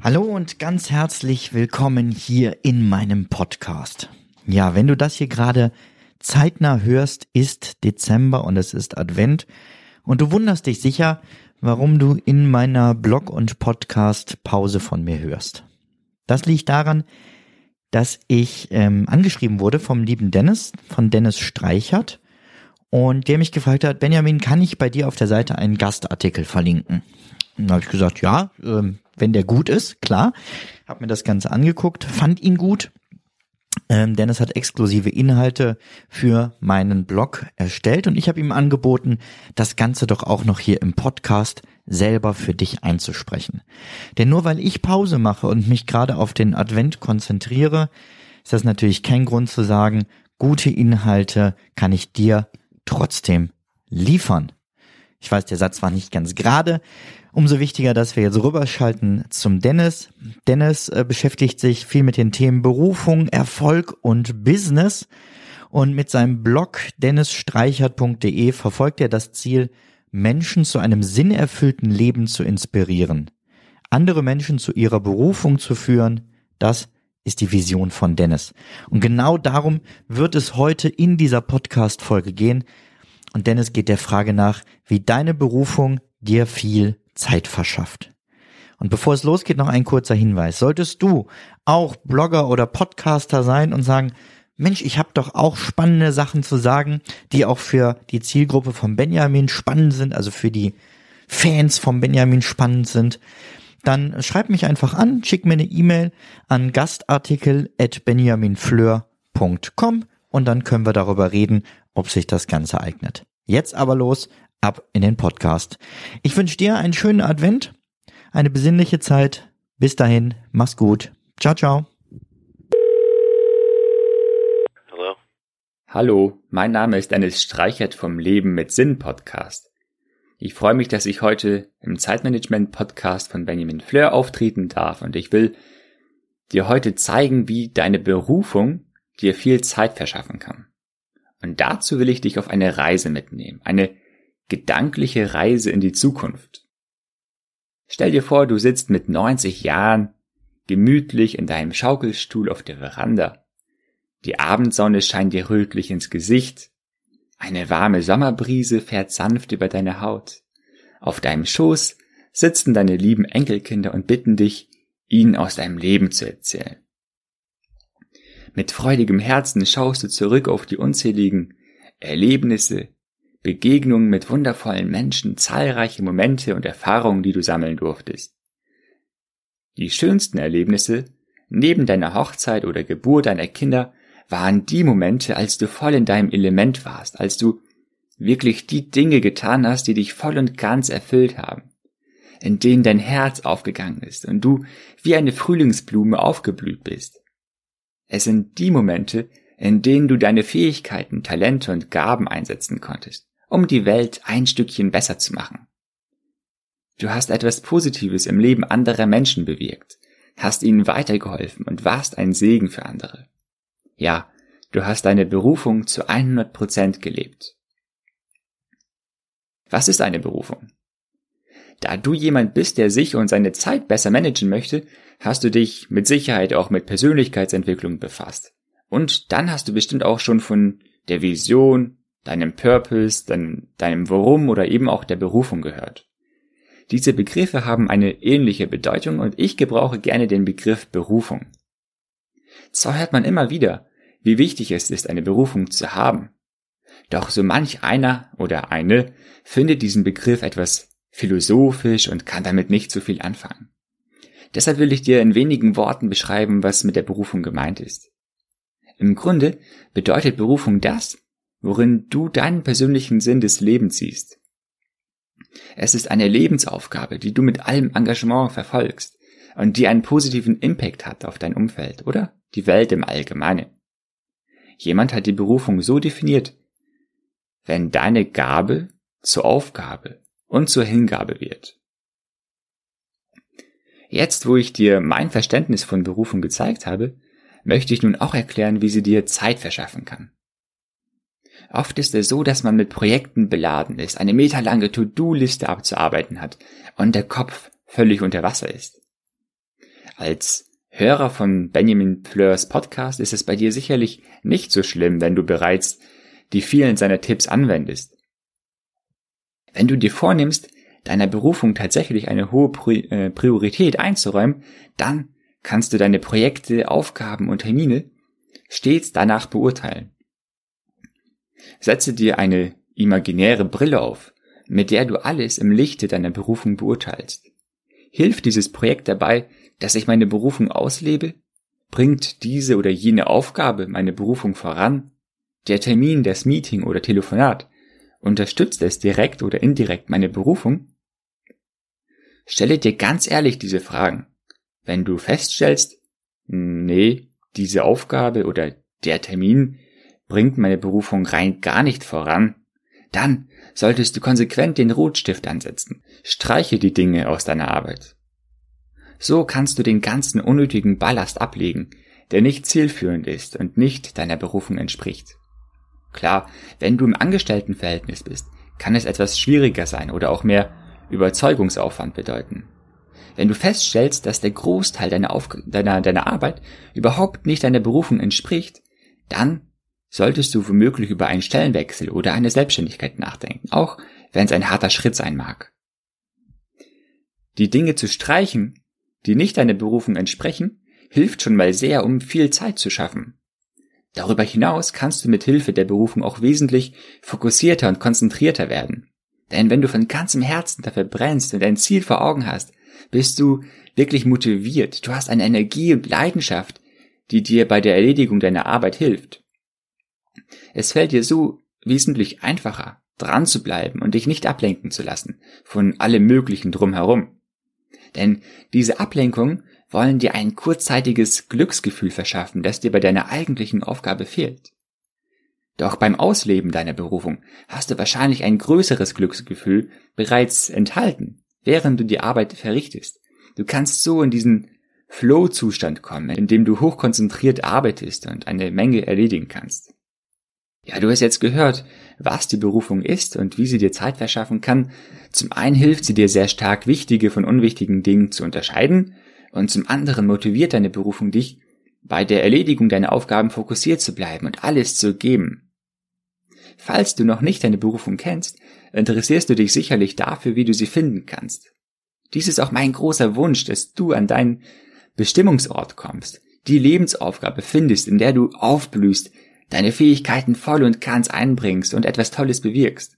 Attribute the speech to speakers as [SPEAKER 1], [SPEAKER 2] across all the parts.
[SPEAKER 1] Hallo und ganz herzlich willkommen hier in meinem Podcast. Ja, wenn du das hier gerade zeitnah hörst, ist Dezember und es ist Advent und du wunderst dich sicher, warum du in meiner Blog- und Podcast-Pause von mir hörst. Das liegt daran, dass ich ähm, angeschrieben wurde vom lieben Dennis, von Dennis Streichert, und der mich gefragt hat, Benjamin, kann ich bei dir auf der Seite einen Gastartikel verlinken? Und habe ich gesagt, ja, ähm, wenn der gut ist, klar. Hab mir das Ganze angeguckt, fand ihn gut ähm, Dennis hat exklusive Inhalte für meinen Blog erstellt und ich habe ihm angeboten, das Ganze doch auch noch hier im Podcast selber für dich einzusprechen. Denn nur weil ich Pause mache und mich gerade auf den Advent konzentriere, ist das natürlich kein Grund zu sagen, gute Inhalte kann ich dir trotzdem liefern. Ich weiß, der Satz war nicht ganz gerade, Umso wichtiger, dass wir jetzt rüberschalten zum Dennis. Dennis äh, beschäftigt sich viel mit den Themen Berufung, Erfolg und Business. Und mit seinem Blog dennisstreichert.de verfolgt er das Ziel, Menschen zu einem sinnerfüllten Leben zu inspirieren. Andere Menschen zu ihrer Berufung zu führen, das ist die Vision von Dennis. Und genau darum wird es heute in dieser Podcast-Folge gehen. Und Dennis geht der Frage nach, wie deine Berufung dir viel Zeit verschafft. Und bevor es losgeht, noch ein kurzer Hinweis. Solltest du auch Blogger oder Podcaster sein und sagen, Mensch, ich habe doch auch spannende Sachen zu sagen, die auch für die Zielgruppe von Benjamin spannend sind, also für die Fans von Benjamin spannend sind, dann schreib mich einfach an, schick mir eine E-Mail an gastartikel at benjaminfleur.com und dann können wir darüber reden, ob sich das Ganze eignet. Jetzt aber los, ab in den Podcast. Ich wünsche dir einen schönen Advent, eine besinnliche Zeit. Bis dahin, mach's gut. Ciao, ciao.
[SPEAKER 2] Hallo. Hallo, mein Name ist Dennis Streichert vom Leben mit Sinn Podcast. Ich freue mich, dass ich heute im Zeitmanagement Podcast von Benjamin Fleur auftreten darf und ich will dir heute zeigen, wie deine Berufung dir viel Zeit verschaffen kann. Und dazu will ich dich auf eine Reise mitnehmen, eine gedankliche Reise in die Zukunft. Stell dir vor, du sitzt mit 90 Jahren gemütlich in deinem Schaukelstuhl auf der Veranda. Die Abendsonne scheint dir rötlich ins Gesicht. Eine warme Sommerbrise fährt sanft über deine Haut. Auf deinem Schoß sitzen deine lieben Enkelkinder und bitten dich, ihnen aus deinem Leben zu erzählen. Mit freudigem Herzen schaust du zurück auf die unzähligen Erlebnisse, Begegnungen mit wundervollen Menschen, zahlreiche Momente und Erfahrungen, die du sammeln durftest. Die schönsten Erlebnisse, neben deiner Hochzeit oder Geburt deiner Kinder, waren die Momente, als du voll in deinem Element warst, als du wirklich die Dinge getan hast, die dich voll und ganz erfüllt haben, in denen dein Herz aufgegangen ist und du wie eine Frühlingsblume aufgeblüht bist. Es sind die Momente, in denen du deine Fähigkeiten, Talente und Gaben einsetzen konntest um die Welt ein Stückchen besser zu machen. Du hast etwas Positives im Leben anderer Menschen bewirkt, hast ihnen weitergeholfen und warst ein Segen für andere. Ja, du hast deine Berufung zu 100 Prozent gelebt. Was ist eine Berufung? Da du jemand bist, der sich und seine Zeit besser managen möchte, hast du dich mit Sicherheit auch mit Persönlichkeitsentwicklung befasst. Und dann hast du bestimmt auch schon von der Vision, deinem Purpose, deinem, deinem Warum oder eben auch der Berufung gehört. Diese Begriffe haben eine ähnliche Bedeutung und ich gebrauche gerne den Begriff Berufung. Zwar hört man immer wieder, wie wichtig es ist, eine Berufung zu haben. Doch so manch einer oder eine findet diesen Begriff etwas philosophisch und kann damit nicht so viel anfangen. Deshalb will ich dir in wenigen Worten beschreiben, was mit der Berufung gemeint ist. Im Grunde bedeutet Berufung das, worin du deinen persönlichen Sinn des Lebens siehst. Es ist eine Lebensaufgabe, die du mit allem Engagement verfolgst und die einen positiven Impact hat auf dein Umfeld oder die Welt im Allgemeinen. Jemand hat die Berufung so definiert, wenn deine Gabe zur Aufgabe und zur Hingabe wird. Jetzt, wo ich dir mein Verständnis von Berufung gezeigt habe, möchte ich nun auch erklären, wie sie dir Zeit verschaffen kann. Oft ist es so, dass man mit Projekten beladen ist, eine meterlange To-Do-Liste abzuarbeiten hat und der Kopf völlig unter Wasser ist. Als Hörer von Benjamin Fleurs Podcast ist es bei dir sicherlich nicht so schlimm, wenn du bereits die vielen seiner Tipps anwendest. Wenn du dir vornimmst, deiner Berufung tatsächlich eine hohe äh, Priorität einzuräumen, dann kannst du deine Projekte, Aufgaben und Termine stets danach beurteilen. Setze dir eine imaginäre Brille auf, mit der du alles im Lichte deiner Berufung beurteilst. Hilft dieses Projekt dabei, dass ich meine Berufung auslebe? Bringt diese oder jene Aufgabe meine Berufung voran? Der Termin, das Meeting oder Telefonat, unterstützt es direkt oder indirekt meine Berufung? Stelle dir ganz ehrlich diese Fragen. Wenn du feststellst, nee, diese Aufgabe oder der Termin bringt meine Berufung rein gar nicht voran, dann solltest du konsequent den Rotstift ansetzen. Streiche die Dinge aus deiner Arbeit. So kannst du den ganzen unnötigen Ballast ablegen, der nicht zielführend ist und nicht deiner Berufung entspricht. Klar, wenn du im Angestelltenverhältnis bist, kann es etwas schwieriger sein oder auch mehr Überzeugungsaufwand bedeuten. Wenn du feststellst, dass der Großteil deiner, Aufg deiner, deiner Arbeit überhaupt nicht deiner Berufung entspricht, dann solltest du womöglich über einen Stellenwechsel oder eine Selbstständigkeit nachdenken, auch wenn es ein harter Schritt sein mag. Die Dinge zu streichen, die nicht deiner Berufung entsprechen, hilft schon mal sehr, um viel Zeit zu schaffen. Darüber hinaus kannst du mit Hilfe der Berufung auch wesentlich fokussierter und konzentrierter werden. Denn wenn du von ganzem Herzen dafür brennst und ein Ziel vor Augen hast, bist du wirklich motiviert. Du hast eine Energie und Leidenschaft, die dir bei der Erledigung deiner Arbeit hilft. Es fällt dir so wesentlich einfacher, dran zu bleiben und dich nicht ablenken zu lassen von allem Möglichen drumherum. Denn diese Ablenkung wollen dir ein kurzzeitiges Glücksgefühl verschaffen, das dir bei deiner eigentlichen Aufgabe fehlt. Doch beim Ausleben deiner Berufung hast du wahrscheinlich ein größeres Glücksgefühl bereits enthalten, während du die Arbeit verrichtest. Du kannst so in diesen Flow-Zustand kommen, in dem du hochkonzentriert arbeitest und eine Menge erledigen kannst. Ja, du hast jetzt gehört, was die Berufung ist und wie sie dir Zeit verschaffen kann. Zum einen hilft sie dir sehr stark, wichtige von unwichtigen Dingen zu unterscheiden und zum anderen motiviert deine Berufung dich, bei der Erledigung deiner Aufgaben fokussiert zu bleiben und alles zu geben. Falls du noch nicht deine Berufung kennst, interessierst du dich sicherlich dafür, wie du sie finden kannst. Dies ist auch mein großer Wunsch, dass du an deinen Bestimmungsort kommst, die Lebensaufgabe findest, in der du aufblühst, deine Fähigkeiten voll und ganz einbringst und etwas Tolles bewirkst.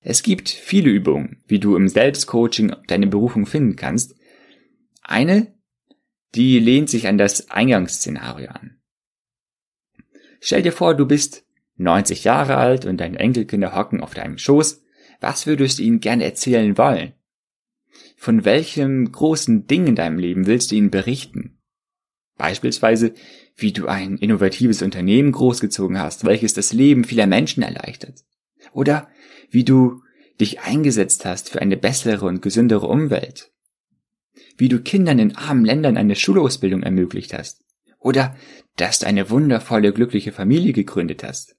[SPEAKER 2] Es gibt viele Übungen, wie du im Selbstcoaching deine Berufung finden kannst. Eine, die lehnt sich an das Eingangsszenario an. Stell dir vor, du bist 90 Jahre alt und deine Enkelkinder hocken auf deinem Schoß. Was würdest du ihnen gerne erzählen wollen? Von welchem großen Ding in deinem Leben willst du ihnen berichten? Beispielsweise, wie du ein innovatives Unternehmen großgezogen hast, welches das Leben vieler Menschen erleichtert. Oder wie du dich eingesetzt hast für eine bessere und gesündere Umwelt. Wie du Kindern in armen Ländern eine Schulausbildung ermöglicht hast. Oder dass du eine wundervolle, glückliche Familie gegründet hast.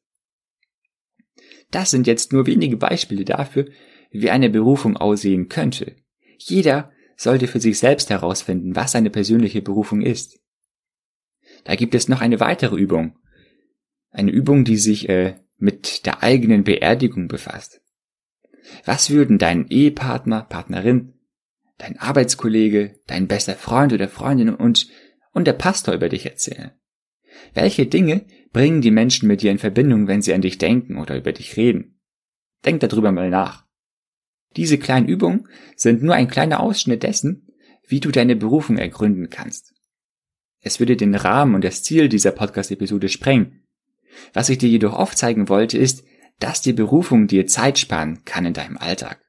[SPEAKER 2] Das sind jetzt nur wenige Beispiele dafür, wie eine Berufung aussehen könnte. Jeder sollte für sich selbst herausfinden, was seine persönliche Berufung ist. Da gibt es noch eine weitere Übung. Eine Übung, die sich äh, mit der eigenen Beerdigung befasst. Was würden dein Ehepartner, Partnerin, dein Arbeitskollege, dein bester Freund oder Freundin und, und der Pastor über dich erzählen? Welche Dinge bringen die Menschen mit dir in Verbindung, wenn sie an dich denken oder über dich reden? Denk darüber mal nach. Diese kleinen Übungen sind nur ein kleiner Ausschnitt dessen, wie du deine Berufung ergründen kannst. Es würde den Rahmen und das Ziel dieser Podcast-Episode sprengen. Was ich dir jedoch aufzeigen wollte, ist, dass die Berufung dir Zeit sparen kann in deinem Alltag.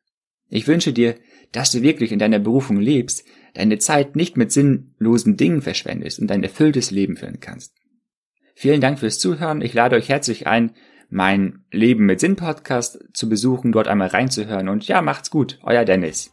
[SPEAKER 2] Ich wünsche dir, dass du wirklich in deiner Berufung lebst, deine Zeit nicht mit sinnlosen Dingen verschwendest und ein erfülltes Leben führen kannst. Vielen Dank fürs Zuhören. Ich lade euch herzlich ein, mein Leben mit Sinn Podcast zu besuchen, dort einmal reinzuhören und ja, macht's gut. Euer Dennis.